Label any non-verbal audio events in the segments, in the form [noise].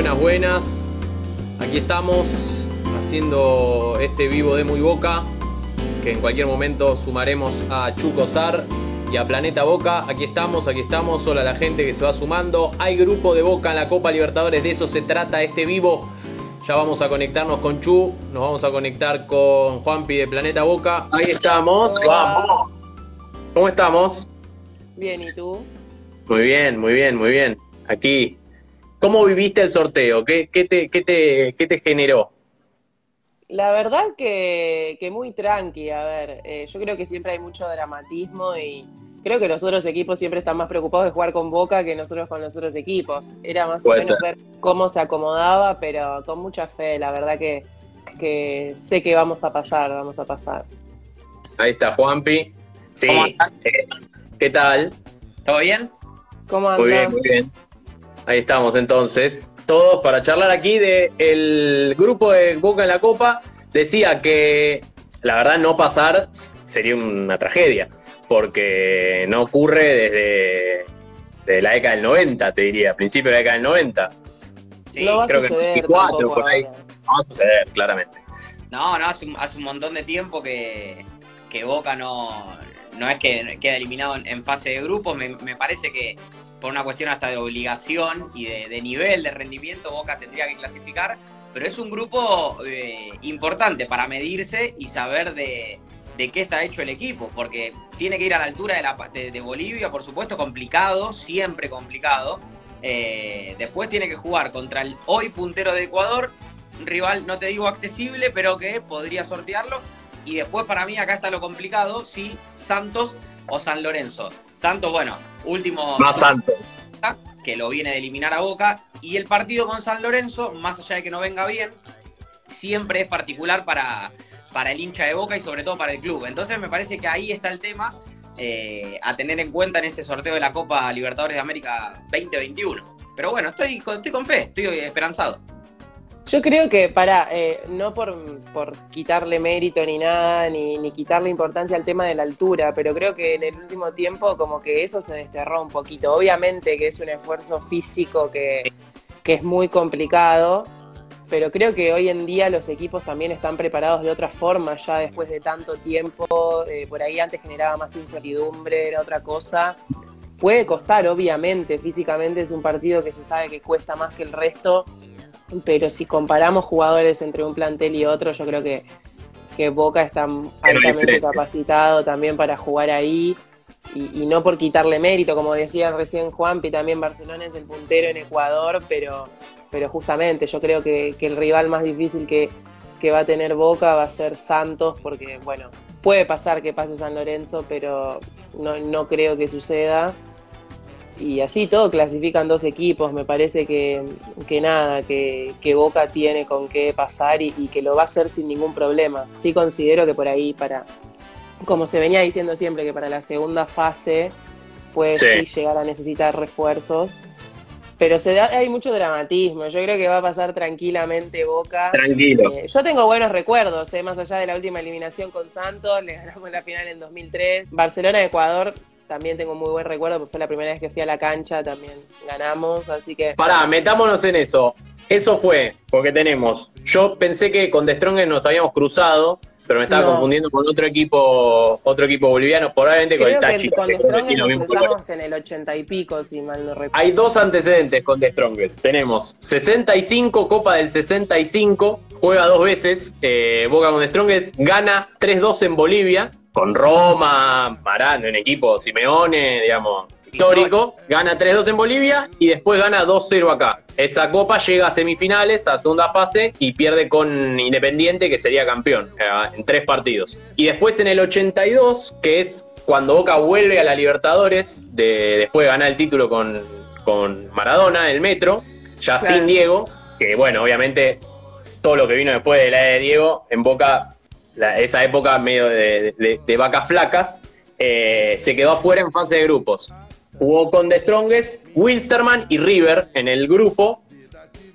Buenas, buenas. Aquí estamos haciendo este vivo de Muy Boca, que en cualquier momento sumaremos a Chuco Sar y a Planeta Boca. Aquí estamos, aquí estamos. Hola a la gente que se va sumando. Hay grupo de Boca en la Copa Libertadores, de eso se trata este vivo. Ya vamos a conectarnos con Chu, nos vamos a conectar con Juanpi de Planeta Boca. Ahí estamos, vamos. ¿Cómo estamos? Bien, ¿y tú? Muy bien, muy bien, muy bien. Aquí. ¿Cómo viviste el sorteo? ¿Qué, qué, te, qué, te, qué te generó? La verdad que, que muy tranqui, a ver, eh, yo creo que siempre hay mucho dramatismo y creo que los otros equipos siempre están más preocupados de jugar con Boca que nosotros con los otros equipos. Era más o Puede menos ser. ver cómo se acomodaba, pero con mucha fe, la verdad que, que sé que vamos a pasar, vamos a pasar. Ahí está Juanpi. Sí. Eh, ¿Qué tal? ¿Todo bien? ¿Cómo andas? Muy bien, muy bien. Ahí estamos entonces, todos para charlar aquí de el grupo de Boca en la Copa. Decía que la verdad no pasar sería una tragedia, porque no ocurre desde, desde la década del 90, te diría, principio de la década del 90. Sí. no va a creo que suceder 94 tampoco por ahí. No va a suceder, claramente. No, no, hace un, hace un montón de tiempo que, que Boca no, no es que queda eliminado en, en fase de grupos. Me, me parece que por una cuestión hasta de obligación y de, nivel de rendimiento, Boca tendría que clasificar. Pero es un grupo eh, importante para medirse y saber de, de qué está hecho el equipo, porque tiene que ir a la altura de, la, de, de Bolivia, por supuesto, complicado, siempre complicado. Eh, después tiene que jugar contra el hoy puntero de Ecuador, un rival, no te digo accesible, pero que podría sortearlo. Y después para mí acá está lo complicado, sí, Santos o San Lorenzo. Santos, bueno, último Más santo. que lo viene de eliminar a Boca. Y el partido con San Lorenzo, más allá de que no venga bien, siempre es particular para, para el hincha de Boca y sobre todo para el club. Entonces me parece que ahí está el tema eh, a tener en cuenta en este sorteo de la Copa Libertadores de América 2021. Pero bueno, estoy, estoy con fe, estoy esperanzado. Yo creo que, para, no por, por quitarle mérito ni nada, ni, ni quitarle importancia al tema de la altura, pero creo que en el último tiempo como que eso se desterró un poquito. Obviamente que es un esfuerzo físico que, que es muy complicado, pero creo que hoy en día los equipos también están preparados de otra forma, ya después de tanto tiempo, eh, por ahí antes generaba más incertidumbre, era otra cosa. Puede costar, obviamente, físicamente es un partido que se sabe que cuesta más que el resto, pero si comparamos jugadores entre un plantel y otro, yo creo que, que Boca está altamente capacitado también para jugar ahí. Y, y no por quitarle mérito, como decía recién Juanpi, también Barcelona es el puntero en Ecuador, pero, pero justamente yo creo que, que el rival más difícil que, que va a tener Boca va a ser Santos, porque bueno, puede pasar que pase San Lorenzo, pero no, no creo que suceda. Y así todo clasifican dos equipos, me parece que, que nada, que, que Boca tiene con qué pasar y, y que lo va a hacer sin ningún problema. Sí considero que por ahí para, como se venía diciendo siempre, que para la segunda fase puede Sí. sí, llegar a necesitar refuerzos. Pero se da, hay mucho dramatismo. Yo creo que va a pasar tranquilamente Boca. Tranquilo. Eh, yo tengo buenos recuerdos, eh, más allá de la última eliminación con Santos, le ganamos la final en 2003. Barcelona-Ecuador también tengo muy buen recuerdo, porque fue la primera vez que fui a la cancha, también ganamos, así que... Pará, metámonos en eso. Eso fue porque tenemos. Yo pensé que con The Strongest nos habíamos cruzado, pero me estaba No. confundiendo con otro equipo, otro equipo boliviano, probablemente con el Tachi. con que Strongest nos cruzamos en el 80 y pico, si mal no recuerdo. Hay dos antecedentes con The Strongest. Tenemos 65, Copa del 65, juega dos veces, eh, Boca con The Strongest, gana 3-2 en Bolivia, con Roma, Marano, un equipo Simeone, digamos, histórico, gana 3-2 en Bolivia y después gana 2-0 acá. Esa copa llega a semifinales, a segunda fase y pierde con Independiente, que sería campeón, eh, en tres partidos. Y después en el 82, que es cuando Boca vuelve a la Libertadores, de, después de ganar el título con, con Maradona, el Metro, ya Claro. sin Diego, que bueno, obviamente todo lo que vino después de la de Diego, en Boca, esa época medio de, vacas flacas, eh, se quedó afuera en fase de grupos. Jugó con The Strongest, Wilstermann y River en el grupo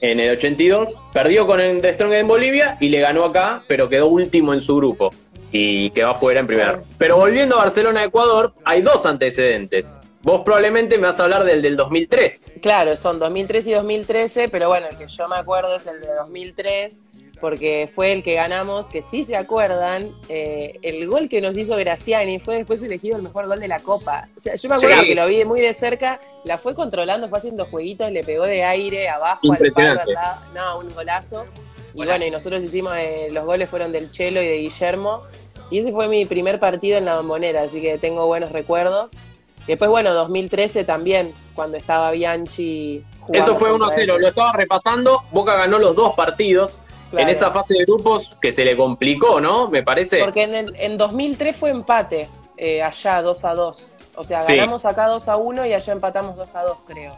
en el 82. Perdió con el The Strongest en Bolivia y le ganó acá, pero quedó último en su grupo y quedó afuera en primera. Claro. Pero volviendo a Barcelona-Ecuador, hay dos antecedentes. vos probablemente me vas a hablar del del 2003. Claro, son 2003 y 2013, pero bueno, el que yo me acuerdo es el de 2003, porque fue el que ganamos, que sí se acuerdan, eh, el gol que nos hizo Graciani fue después elegido el mejor gol de la Copa. O sea, yo me acuerdo Sí. que lo vi muy de cerca, la fue controlando, fue haciendo jueguitos, le pegó de aire, abajo, al palo, Impresionante. al lado. No, un golazo. Y Golazo. bueno, y nosotros hicimos, eh, los goles fueron del Chelo y de Guillermo. Y ese fue mi primer partido en la bombonera, así que tengo buenos recuerdos. Después, bueno, 2013 también, cuando estaba Bianchi jugando Eso fue contra 1-0, lo estaba repasando. Boca ganó los dos partidos Claro. en esa fase de grupos que se le complicó, ¿no? Me parece. Porque en, el- en 2003 fue empate, eh, allá 2 a 2. O sea, Sí. ganamos acá 2 a 1 y allá empatamos 2 a 2, creo.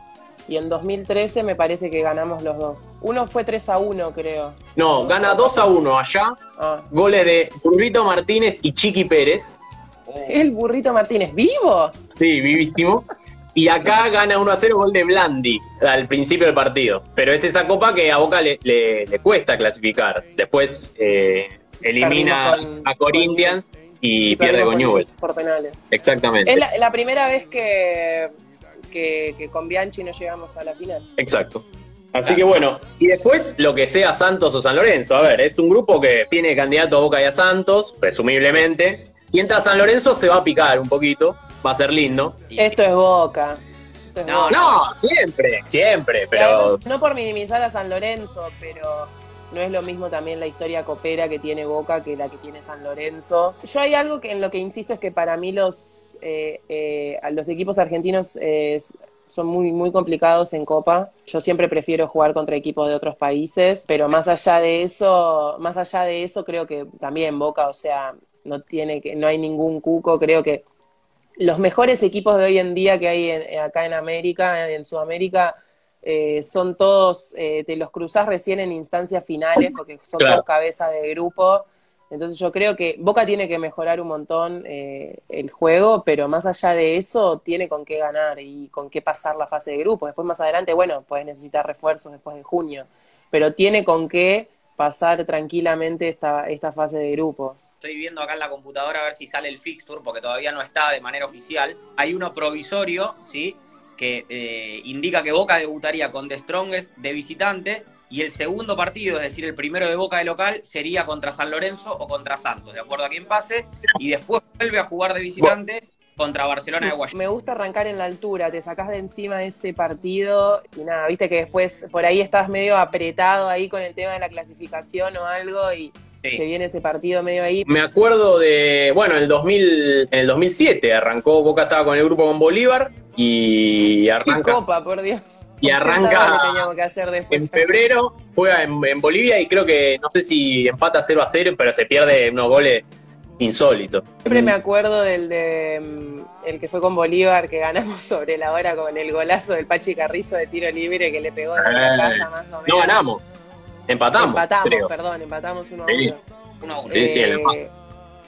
Y en 2013 me parece que ganamos los dos. Uno fue 3 a 1, creo. No, gana 2 a 1 allá. Ah. Goles de Burrito Martínez y Chiqui Pérez. El burrito Martínez, ¿vivo? Sí, vivísimo. [laughs] Y acá gana 1 a 0 gol de Blandi al principio del partido. Pero es esa copa que a Boca le, le- le cuesta clasificar. Después eh, elimina con- a Corinthians y, pierde con Newell's. Por penales. Exactamente. Es la, la primera vez que, que, que con Bianchi no llegamos a la final. Exacto. Así que bueno, y después lo que sea Santos o San Lorenzo. A ver, es un grupo que tiene candidato a Boca y a Santos, presumiblemente. Si entra San Lorenzo se va a picar un poquito, va a ser lindo. y- Esto es Boca. Esto es No, Boca. No, siempre, siempre, pero además, no por minimizar a San Lorenzo, pero no es lo mismo también la historia copera que tiene Boca que la que tiene San Lorenzo. Yo hay algo que en lo que insisto es que para mí los, eh, eh, los equipos argentinos eh, son muy, muy complicados en Copa. Yo siempre prefiero jugar contra equipos de otros países, pero más allá de eso, más allá de eso, creo que también Boca, o sea, no tiene que, no hay ningún cuco, creo que los mejores equipos de hoy en día que hay en- acá en América, en Sudamérica, eh, son todos, eh, te los cruzás recién en instancias finales porque son Claro. todos cabezas de grupo. Entonces yo creo que Boca tiene que mejorar un montón eh, el juego, pero más allá de eso tiene con qué ganar y con qué pasar la fase de grupo. Después más adelante, bueno, puedes necesitar refuerzos después de junio, pero tiene con qué pasar tranquilamente esta, esta fase de grupos. Estoy viendo acá en la computadora a ver si sale el fixture, porque todavía no está de manera oficial. Hay uno provisorio, ¿sí? Que eh, indica que Boca debutaría con The Strongest de visitante y el segundo partido, es decir, el primero de Boca de local, sería contra San Lorenzo o contra Santos, de acuerdo a quién pase. Y después vuelve a jugar de visitante contra Barcelona de Guayaquil. Me gusta arrancar en la altura, te sacás de encima ese partido y nada, viste que después por ahí estás medio apretado ahí con el tema de la clasificación o algo y Sí. se viene ese partido medio ahí. me acuerdo de, bueno, en el 2000, en el 2007 arrancó, Boca estaba con el grupo con Bolívar y ¡Qué arranca copa, por Dios! Y 80 arranca que hacer después. en febrero, juega en, en Bolivia y creo que, no sé si empata 0 a 0, pero se pierde unos goles insólitos. Siempre me acuerdo del de mm, el que fue con Bolívar que ganamos [laughs] sobre la hora con el golazo del Pachi Carrizo de tiro libre que le pegó de la Eh, casa más o menos. No ganamos, empatamos, Empatamos, creo. perdón, empatamos uno a Sí. uno. Uno a uno. Sí, sí, Paz. Eh,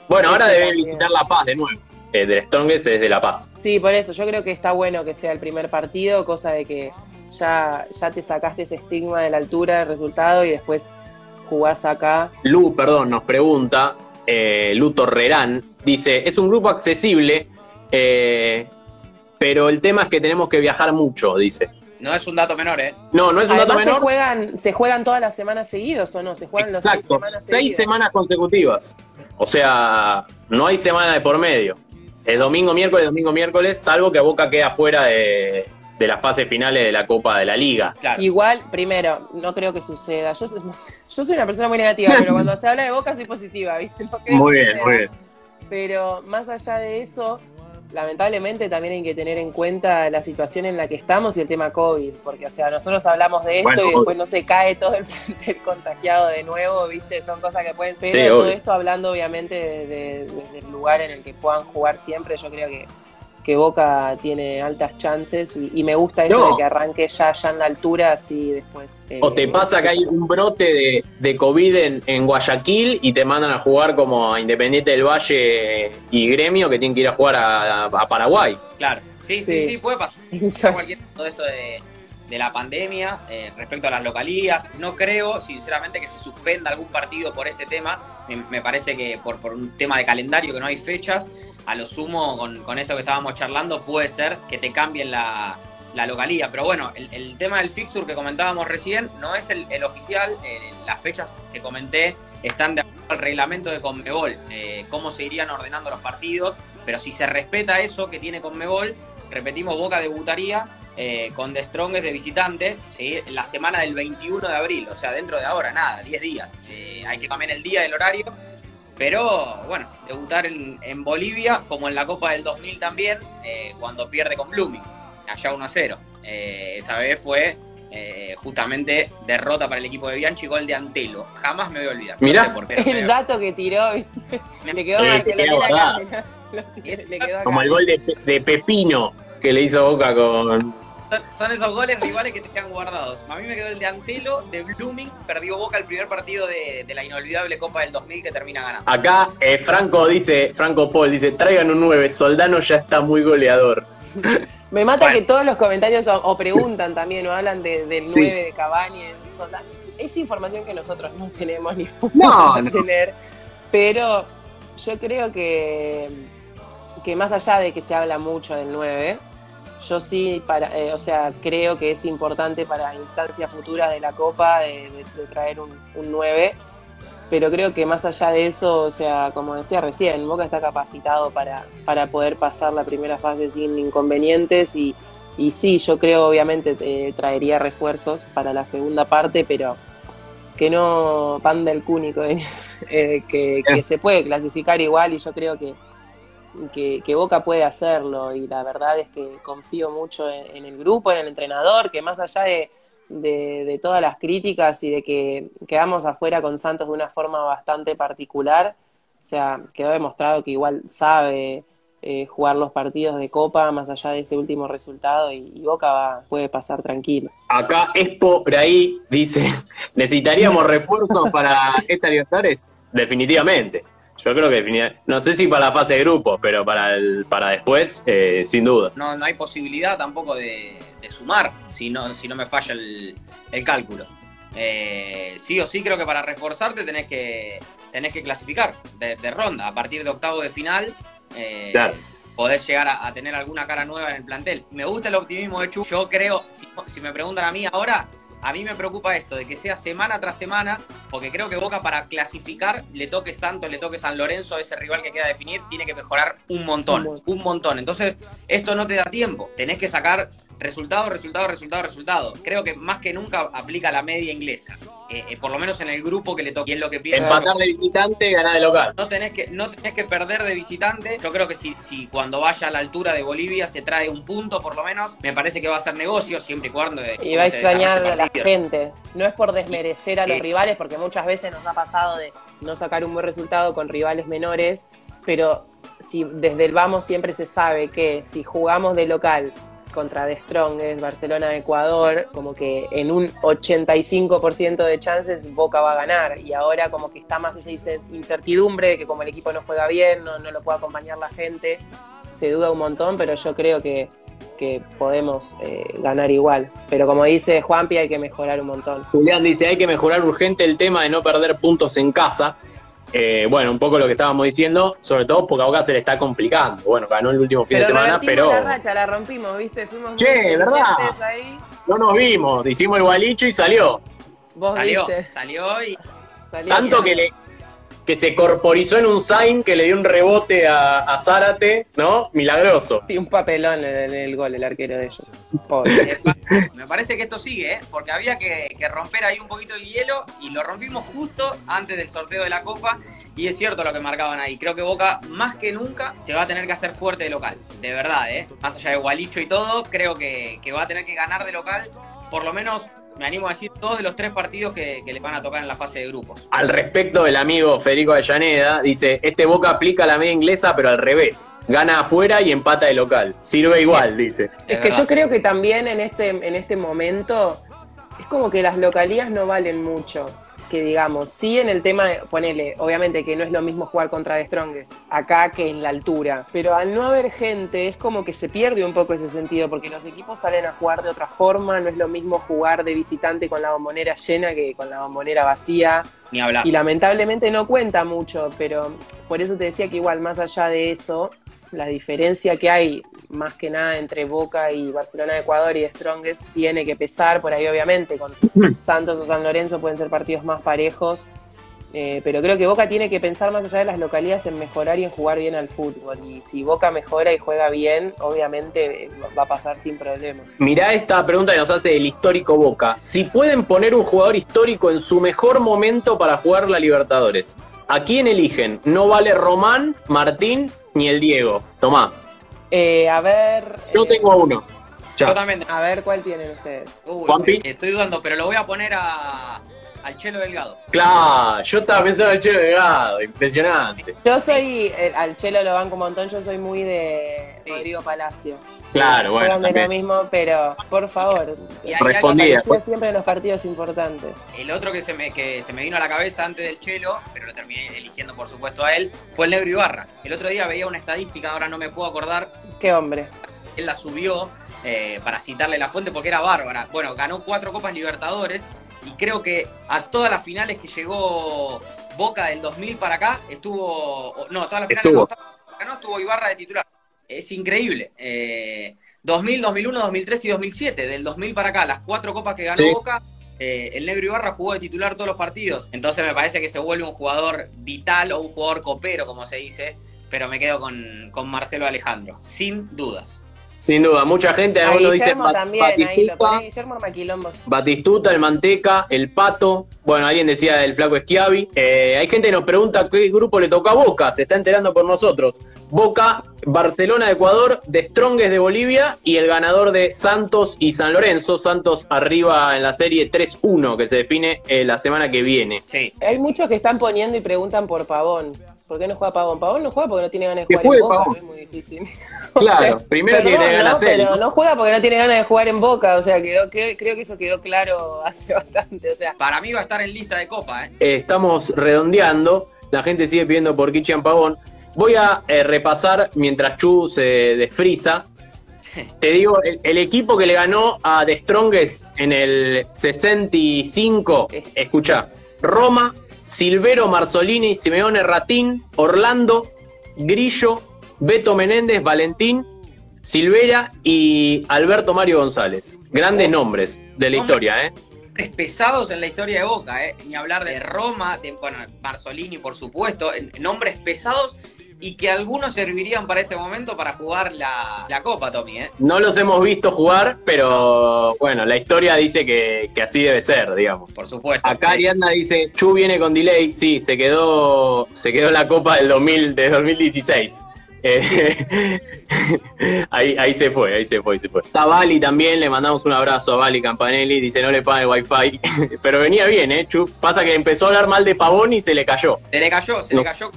Bueno, ahora debe visitar La Paz de nuevo. Eh, del Strongest es de La Paz. Sí, por eso yo creo que está bueno que sea el primer partido, cosa de que ya, ya te sacaste ese estigma de la altura del resultado y después jugás acá. Lu, perdón, nos pregunta, eh, Lu Torrerán, dice, es un grupo accesible, eh, pero el tema es que tenemos que viajar mucho, dice. No es un dato menor, ¿eh? No, no es un dato se menor. juegan, se juegan todas las semanas seguidos o no, se juegan las seis Exacto, semanas seis seguidas. semanas consecutivas. O sea, no hay semana de por medio. Es domingo, miércoles, domingo, miércoles, salvo que Boca queda fuera de, de las fases finales de la Copa de la Liga. Claro. Igual, primero, no creo que suceda. Yo, soy- yo soy una persona muy negativa, pero cuando se habla de Boca soy positiva, ¿viste? No creo Muy que bien, suceda. muy bien. Pero más allá de eso, lamentablemente también hay que tener en cuenta la situación en la que estamos y el tema COVID, porque, o sea, nosotros hablamos de esto Bueno, y después no se cae todo el [laughs] plantel contagiado de nuevo, ¿viste? Son cosas que pueden ser. Pero Sí, todo obvio. esto hablando, obviamente, de- de- desde el lugar en el que puedan jugar siempre, yo creo que, que Boca tiene altas chances y, y me gusta esto No. de que arranque ya, ya en la altura, así después. eh, O te pasa que hay un brote de, de COVID en, en Guayaquil y te mandan a jugar como a Independiente del Valle y Gremio que tienen que ir a jugar a, a Paraguay. Claro. Sí, sí, Sí. sí, puede pasar. [laughs] Cualquier todo esto de, de la pandemia eh, respecto a las localías. No creo, sinceramente, que se suspenda algún partido por este tema. Me, me parece que por, por un tema de calendario, que no hay fechas. A lo sumo con, esto que estábamos charlando puede ser que te cambien la, la localía. Pero bueno, el, tema del fixture que comentábamos recién no es el, oficial. Eh, las fechas que comenté están de acuerdo al reglamento de Conmebol, eh, cómo se irían ordenando los partidos. Pero si se respeta eso que tiene Conmebol, repetimos, Boca debutaría eh, con The Strongest de visitante ¿sí? la semana del 21 de abril, o sea, dentro de ahora, nada, 10 días. hay que cambiar el día, el horario. Pero bueno, debutar en, en Bolivia, como en la Copa del 2000 también, cuando pierde con Blooming. Allá 1 a 0. Eh, esa vez fue eh, justamente derrota para el equipo de Bianchi, gol de Antelo. Jamás me voy a olvidar. Mirá, el dato que tiró, [laughs] le quedó Como el gol de, Pepino que le hizo Boca con, son esos goles rivales que te quedan guardados. A mí me quedó el de Antelo, de Blooming, perdió Boca el primer partido de, la inolvidable Copa del 2000 que termina ganando. Acá eh, Franco dice, Franco Paul dice, traigan un 9, Soldano ya está muy goleador. [laughs] Me mata que todos los comentarios o, preguntan también o hablan del 9 de Cavani en Es información que nosotros no tenemos ni vamos a tener. Pero yo creo que, que más allá de que se habla mucho del 9, yo sí, para, eh, o sea, creo que es importante para instancias futuras de la Copa de, traer un, un 9 pero creo que más allá de eso, o sea, como decía recién, Boca está capacitado para, para poder pasar la primera fase sin inconvenientes y, y sí, yo creo obviamente eh, traería refuerzos para la segunda parte, pero que no pan del cúnico, [laughs] eh, que, se puede clasificar igual y yo creo que, que, Boca puede hacerlo y la verdad es que confío mucho en el grupo, en el entrenador, que más allá de de, todas las críticas y de que quedamos afuera con Santos de una forma bastante particular. O sea, quedó demostrado que igual sabe eh, jugar los partidos de Copa más allá de ese último resultado y, Boca va, puede pasar tranquilo. Acá Expo por ahí dice, [laughs] ¿necesitaríamos refuerzos para [laughs] esta Libertadores? Definitivamente. Yo creo que no sé si para la fase de grupos, pero para el para después, eh, sin duda. No, no hay posibilidad tampoco de, sumar, si no, si no me falla el, cálculo. Eh, sí o sí creo que para reforzarte tenés que, tenés que clasificar de, ronda. A partir de octavo de final, eh, podés llegar a, tener alguna cara nueva en el plantel. Me gusta el optimismo de Chu. Yo creo, si me preguntan a mí ahora, a mí me preocupa esto, de que sea semana tras semana, porque creo que Boca para clasificar, le toque Santos, le toque San Lorenzo, ese rival que queda definir, tiene que mejorar un montón, un montón. Entonces, esto no te da tiempo. Tenés que sacar Resultado, resultado, resultado, resultado. Creo que más que nunca aplica la media inglesa. Eh, eh, por lo menos en el grupo que le toque. en lo que piensa. Empatar de visitante, ganar de local. No tenés que, no tenés que perder de visitante. Yo creo que si, si cuando vaya a la altura de Bolivia se trae un punto por lo menos, me parece que va a ser negocio siempre y cuando. y va a extrañar a la gente. No es por desmerecer a los rivales, porque muchas veces nos ha pasado de no sacar un buen resultado con rivales menores, pero si desde el vamos siempre se sabe que si jugamos de local contra The Strongest, Barcelona, Ecuador, como que en un 85% de chances Boca va a ganar y ahora como que está más esa incertidumbre de que como el equipo no juega bien, no, lo puede acompañar la gente, se duda un montón, pero yo creo que, podemos eh, ganar igual. Pero como dice Juanpi, hay que mejorar un montón. Julián dice, hay que mejorar urgente el tema de no perder puntos en casa eh, bueno, un poco lo que estábamos diciendo, sobre todo porque a Boca se le está complicando. Bueno, ganó el último fin de semana, pero. la racha, la rompimos, ¿viste? Fuimos che, ¿verdad? Ahí. No nos vimos, hicimos el gualicho y salió. Vos salió, salió y. Tanto que le, que se corporizó en un sign que le dio un rebote a, Zárate, ¿no? Milagroso. Sí, un papelón en el, gol, el arquero de ellos. [laughs] Me parece que esto sigue, ¿eh? porque había que, romper ahí un poquito el hielo y lo rompimos justo antes del sorteo de la Copa. Y es cierto lo que marcaban ahí. Creo que Boca, más que nunca, se va a tener que hacer fuerte de local. De verdad, ¿eh? Más allá de Gualicho y todo, creo que, que va a tener que ganar de local por lo menos me animo a decir, todos de los tres partidos que, les van a tocar en la fase de grupos. Al respecto, el amigo Federico Avellaneda dice, este Boca aplica la media inglesa, pero al revés. Gana afuera y empata de local. Sirve igual, dice. Es, que yo creo que también en este, en este momento es como que las localías no valen mucho que digamos, sí en el tema, de, ponele, obviamente que no es lo mismo jugar contra The Strongest acá que en la altura, pero al no haber gente es como que se pierde un poco ese sentido, porque los equipos salen a jugar de otra forma, no es lo mismo jugar de visitante con la bombonera llena que con la bombonera vacía. Ni hablar. Y lamentablemente no cuenta mucho, pero por eso te decía que igual más allá de eso, la diferencia que hay más que nada entre Boca y Barcelona de Ecuador y de Strongest tiene que pesar por ahí obviamente con Santos o San Lorenzo pueden ser partidos más parejos eh, pero creo que Boca tiene que pensar más allá de las localidades en mejorar y en jugar bien al fútbol. Y si Boca mejora y juega bien, obviamente eh, va a pasar sin problema. Mirá esta pregunta que nos hace el histórico Boca. Si pueden poner un jugador histórico en su mejor momento para jugar la Libertadores, ¿a quién eligen? No vale Román, Martín ni el Diego. Tomá. Eh, a ver. Yo tengo uno. Yo también. A ver cuál tienen ustedes. Uy, estoy dudando, pero lo voy a poner a al Chelo Delgado. Claro, yo estaba pensando al Chelo Delgado, impresionante. Yo soy, eh, al Chelo lo banco un montón, yo soy muy de Rodrigo Palacio. Claro, bueno. de lo mismo, pero por favor, y respondía siempre en los partidos importantes. El otro que se, me, que se me vino a la cabeza antes del Chelo, pero lo terminé eligiendo por supuesto a él, fue el Negro Ibarra. El otro día veía una estadística, ahora no me puedo acordar. ¿Qué hombre? Él la subió eh, para citarle la fuente porque era bárbara. Bueno, ganó cuatro Copas Libertadores y creo que a todas las finales que llegó Boca del 2000 para acá, estuvo, no, todas las finales estuvo. ganó, estuvo Ibarra de titular. Es increíble. 2000, 2001, 2003 y 2007, del 2000 para acá, las cuatro copas que ganó Boca, eh, el negro Ibarra jugó de titular todos los partidos. Entonces me parece que se vuelve un jugador vital o un jugador copero, como se dice, pero me quedo con, con Marcelo Alejandro, sin dudas. Sin duda, mucha gente, algunos dicen Batistuta, Batistuta, el Manteca, el Pato, bueno, alguien decía el Flaco Esquiavi. Eh, hay gente que nos pregunta qué grupo le toca a Boca, se está enterando por nosotros. Boca, Barcelona de Ecuador, de Strongest de Bolivia y el ganador de Santos y San Lorenzo. Santos arriba en la serie 3-1 que se define eh, la semana que viene. Sí. Hay muchos que están poniendo y preguntan por Pavón. ¿Por qué no juega Pavón? Pavón no juega porque no tiene ganas de jugar en Boca, es muy difícil. [laughs] Claro, primero tiene ganas de Pero no juega porque no tiene ganas de jugar en Boca, o sea, quedó, creo que eso quedó claro hace [laughs] bastante. O sea. Para mí va a estar en lista de copa, ¿eh? Estamos redondeando, la gente sigue pidiendo por Kichian Pavón. Voy a eh, repasar mientras Chu se desfrisa. Te digo, el, equipo que le ganó a The Strongest en el 65, escucha, Roma, Silvero Marzolini, Simeone Ratín, Orlando, Grillo, Beto Menéndez, Valentín, Silvera y Alberto Mario González. Grandes oh. nombres de la historia, ¿eh? Pesados en la historia de Boca, ¿eh? Ni hablar de Roma, de bueno, Marzolini, por supuesto. Nombres pesados y que algunos servirían para este momento para jugar la, Copa, Tommy. ¿eh? No los hemos visto jugar, pero bueno, la historia dice que, así debe ser, digamos. Por supuesto. Acá Arianda dice, Chu viene con delay, sí, se quedó, se quedó la Copa del 2000, de 2016. Eh, [laughs] ahí, ahí se fue, ahí se fue, ahí se fue. Está Bali también, le mandamos un abrazo a Bali Campanelli, dice no le paga el wifi, [laughs] pero venía bien, ¿eh? Chu, pasa que empezó a hablar mal de Pavón y se le cayó. Se le cayó, se le cayó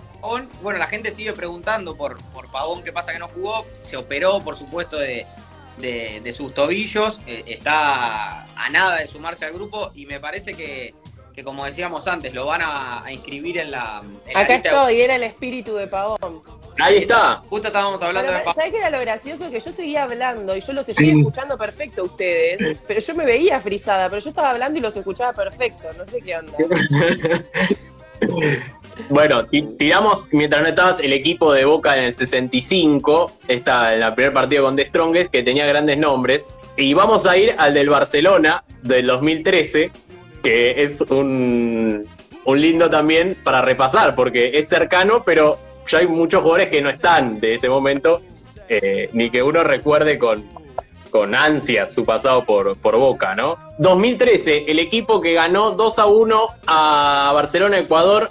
bueno, la gente sigue preguntando por, por Pavón, qué pasa que no jugó. Se operó, por supuesto, de, sus tobillos. Eh, está a nada de sumarse al grupo y me parece que, como decíamos antes, lo van a, inscribir en la. Acá estoy, era el espíritu de Pavón. Ahí está. Justo estábamos hablando de Pavón. ¿Sabes qué era lo gracioso? Que yo seguía hablando y yo los estoy escuchando perfecto a ustedes, pero yo me veía frisada, pero yo estaba hablando y los escuchaba perfecto. No sé qué onda. [laughs] Bueno, tiramos, mientras no estabas, el equipo de Boca en el 65, está en el primer partido con The Strongest, que tenía grandes nombres. Y vamos a ir al del Barcelona del 2013, que es un, lindo también para repasar, porque es cercano, pero ya hay muchos jugadores que no están de ese momento, eh, ni que uno recuerde con, con ansias su pasado por, por Boca, ¿no? 2013, el equipo que ganó 2 a 1 a Barcelona-Ecuador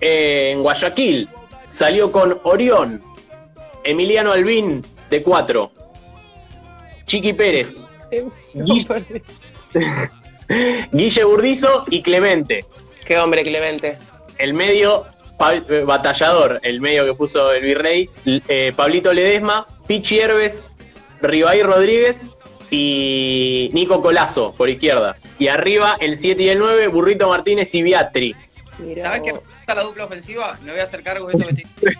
en Guayaquil. Salió con Orión, Emiliano Albín, de 4, Chiqui Pérez, [laughs] Guille, [laughs] Burdizo y Clemente. Qué hombre, Clemente. El medio batallador, el medio que puso el virrey, eh, Pablito Ledesma, Pichi Herbes, Ribay Rodríguez y Nico Colazo por izquierda. Y arriba el 7 y el 9, Burrito Martínez y Beatri. ¿Sabes qué está la dupla ofensiva? Me voy a hacer cargo de esto que estoy...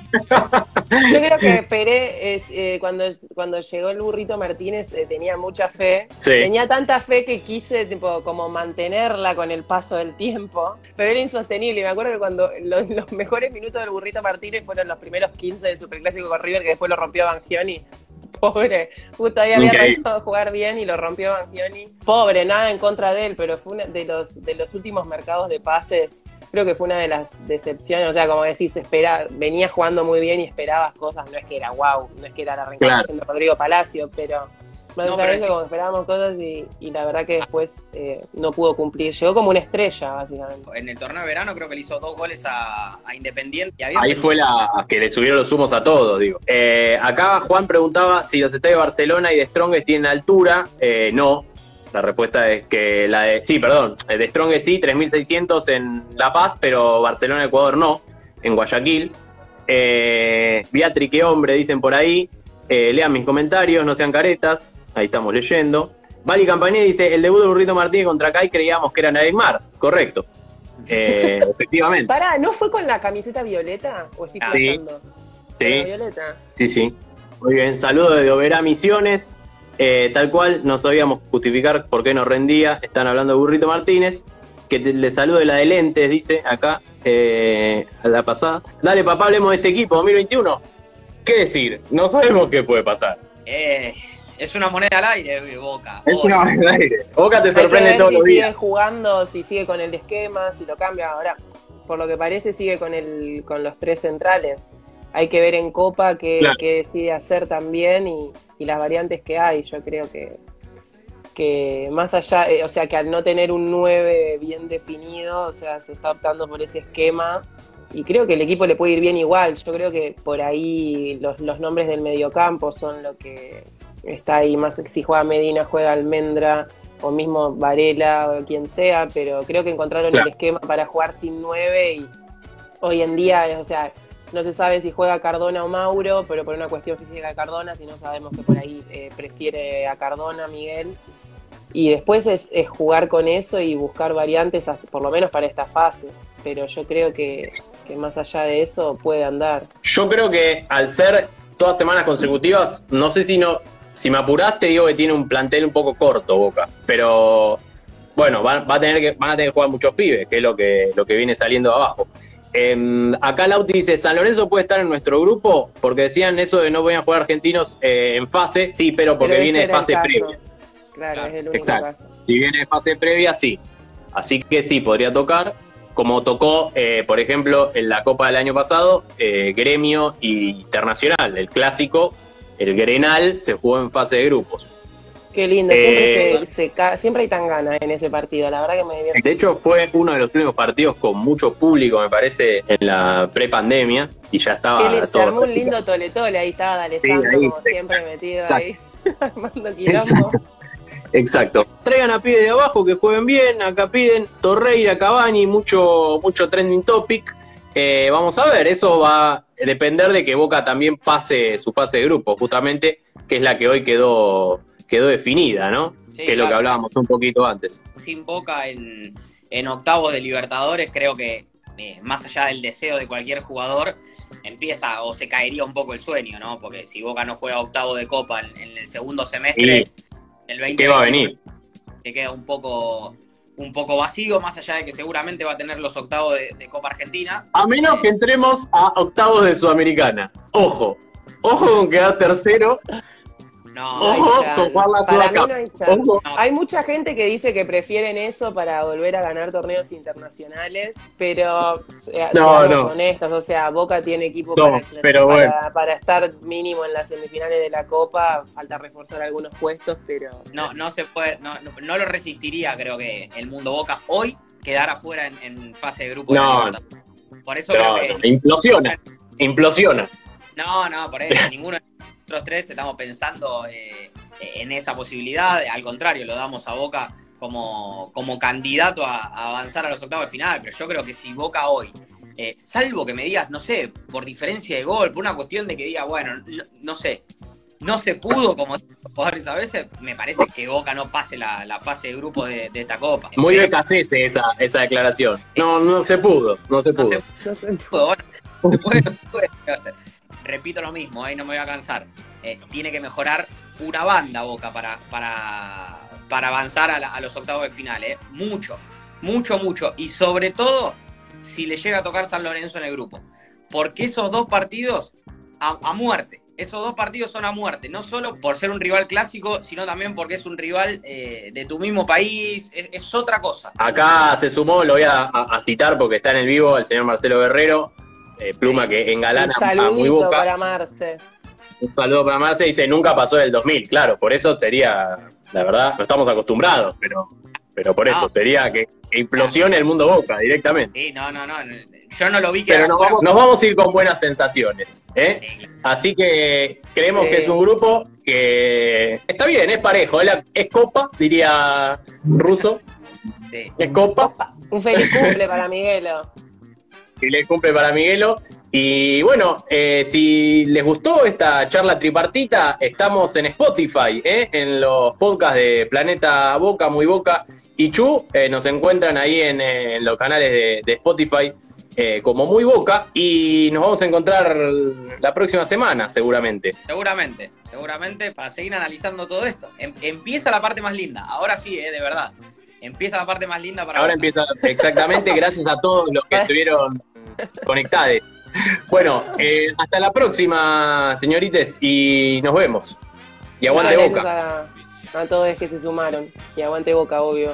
Yo creo que Pérez, es, eh, cuando, cuando llegó el burrito Martínez, eh, tenía mucha fe. Tenía tanta fe que quise tipo, como mantenerla con el paso del tiempo, pero era insostenible. Y me acuerdo que cuando los, mejores minutos del burrito Martínez fueron los primeros 15 del Superclásico con River, que después lo rompió Bangioni [laughs] pobre. Justo ahí había arrancado a jugar bien y lo rompió Bangioni. Pobre, nada en contra de él, pero fue uno de los, de los últimos mercados de pases. Creo que fue una de las decepciones. O sea, como decís, espera, venía jugando muy bien y esperabas cosas. No es que era wow, no es que era la reencarnación de Rodrigo Palacio, pero más no, eso, como esperábamos cosas y, la verdad que después eh, no pudo cumplir. Llegó como una estrella, básicamente. En el torneo de verano creo que le hizo dos goles a, Independiente. Ahí fue la que le subieron los humos a todos, digo. Eh, acá Juan preguntaba si los estadios de Barcelona y de Strongest tienen altura. Eh, no. La respuesta es que la de. Sí, perdón. De Strongest sí, 3600 en La Paz, pero Barcelona, Ecuador no. En Guayaquil. Eh, Beatriz, qué hombre, dicen por ahí. lean mis comentarios, no sean caretas. Ahí estamos leyendo. Vali Campañé dice, el debut de Burrito Martínez contra Kai creíamos que era Neymar. Correcto. Eh, [laughs] efectivamente. Pará, ¿no fue con la camiseta violeta? ¿O estoy sí. Sí. violeta? Sí, sí. Muy bien. Saludos de Oberá Misiones. Eh, tal cual, no sabíamos justificar por qué nos rendía. Están hablando de Burrito Martínez. Que le salude la de lentes, dice acá, eh, a la pasada. Dale, papá, hablemos de este equipo 2021. ¿Qué decir? No sabemos qué puede pasar. Eh, es una moneda al aire, Boca. Es una moneda al aire. Boca te sorprende todos si los días. sigue jugando, si sigue con el esquema, si lo cambia. Ahora, por lo que parece, sigue con, el, con los tres centrales. Hay que ver en Copa qué, decide hacer también y, las variantes que hay. Yo creo que, que más allá, eh, o sea, que al no tener un 9 bien definido, o sea, se está optando por ese esquema y creo que el equipo le puede ir bien igual. Yo creo que por ahí los, los nombres del mediocampo son lo que está ahí más si juega Medina, juega Almendra o mismo Varela o quien sea, pero creo que encontraron el esquema para jugar sin nueve y hoy en día, o sea, no se sabe si juega Cardona o Mauro, pero por una cuestión física de Cardona, si no sabemos que por ahí eh, prefiere a Cardona, Miguel. Y después es, jugar con eso y buscar variantes, por lo menos para esta fase. Pero yo creo que, que más allá de eso puede andar. Yo creo que al ser todas semanas consecutivas, no sé si no, si me apuraste, digo que tiene un plantel un poco corto Boca. Pero bueno, va, a tener que, van a tener que jugar muchos pibes, que es lo que, lo que viene saliendo abajo. Eh, acá Lauti dice, San Lorenzo puede estar en nuestro grupo, porque decían eso de no a jugar argentinos eh, en fase, sí, pero porque viene de fase previa. Claro, es el único Exacto. Si viene de fase previa, sí. Así que sí, podría tocar, como tocó, eh, por ejemplo, en la Copa del año pasado, eh, Gremio y Internacional, el clásico, el Grenal se jugó en fase de grupos. Qué lindo, siempre, eh, se, siempre hay tan ganas en ese partido, la verdad que me divierte. De hecho, fue uno de los únicos partidos con mucho público, me parece, en la prepandemia y ya estaba. se armó un lindo tole-tole, ahí estaba D'Alessandro, como siempre, metido ahí, [laughs] armando quilombo. Exacto. Traigan a pie de abajo que jueguen bien. Acá piden Torreira, Cavani, mucho, mucho trending topic. Eh, vamos a ver, eso va a depender de que Boca también pase su fase de grupo, justamente, que es la que hoy quedó, quedó definida, ¿no? que es lo que hablábamos un poquito antes. Sin Boca en, octavos de Libertadores, creo que eh, más allá del deseo de cualquier jugador, empieza o se caería un poco el sueño, ¿no? Porque si Boca no juega octavo de Copa en, el segundo semestre, el 20 ¿Qué va a venir? Que queda un poco un poco vacío, más allá de que seguramente va a tener los octavos de, Copa Argentina. A menos que entremos a octavos de Sudamericana. Ojo, ojo con quedar tercero no, hay mucha gente que dice que prefieren eso para volver a ganar torneos internacionales, pero eh, seamos honestos, o sea, Boca tiene equipo para, para, estar mínimo en las semifinales de la Copa, falta reforzar algunos puestos, pero... No, no se puede, no, no, lo resistiría, creo que el mundo Boca hoy quedar afuera en, fase de grupo. No, por eso creo que... Implosiona, implosiona. No, no, por eso, ninguno nosotros tres estamos pensando eh, en esa posibilidad. Al contrario, lo damos a Boca como, como candidato a, avanzar a los octavos de final. Pero yo creo que si Boca hoy, eh, salvo que me digas, no sé, por diferencia de gol, por una cuestión de que diga, bueno, no, sé, no se pudo, como jugadores a veces, me parece que Boca no pase la, fase de grupo de, esta Copa. Muy de esa, esa declaración. No, no se pudo, no se pudo. No se, pudo. Repito lo mismo, ahí no me voy a cansar. Eh, tiene que mejorar una banda Boca para, para, para avanzar a, los octavos de final. Eh. Mucho, mucho, mucho. Y sobre todo, si le llega a tocar San Lorenzo en el grupo. Porque esos dos partidos a muerte esos dos partidos son a muerte, no solo por ser un rival clásico, sino también porque es un rival eh, de tu mismo país, es, otra cosa. Acá se sumó, lo voy a, citar porque está en el vivo, el señor Marcelo Guerrero, eh, pluma que engalana un a muy boca. para Marce. Un saludo para Marce, dice, nunca pasó del 2000, claro, por eso sería, la verdad, no estamos acostumbrados, pero, pero por eso sería que implosione el mundo Boca directamente. Sí, no, no, no. Yo no lo vi que Pero nos vamos, a ir con buenas sensaciones. ¿eh? Así que creemos que es un grupo que está bien, es parejo. Es copa, diría Ruso. Es copa. Un feliz cumple para Miguelo. Feliz cumple para Miguelo. Y bueno, eh, si les gustó esta charla tripartita, estamos en Spotify, ¿eh? en los podcasts de Planeta Boca, Muy Boca y Chu. Eh, nos encuentran ahí en, los canales de, Spotify eh, como Muy Boca y nos vamos a encontrar la próxima semana, seguramente. Seguramente, seguramente para seguir analizando todo esto. Em, empieza la parte más linda, ahora sí, eh, de verdad. Empieza la parte más linda para... Ahora empieza, exactamente, [laughs] gracias a todos los que estuvieron conectados. Bueno, hasta la próxima, señorites, y nos vemos. Y aguante Boca. A, a todos que se sumaron. Y aguante Boca, obvio.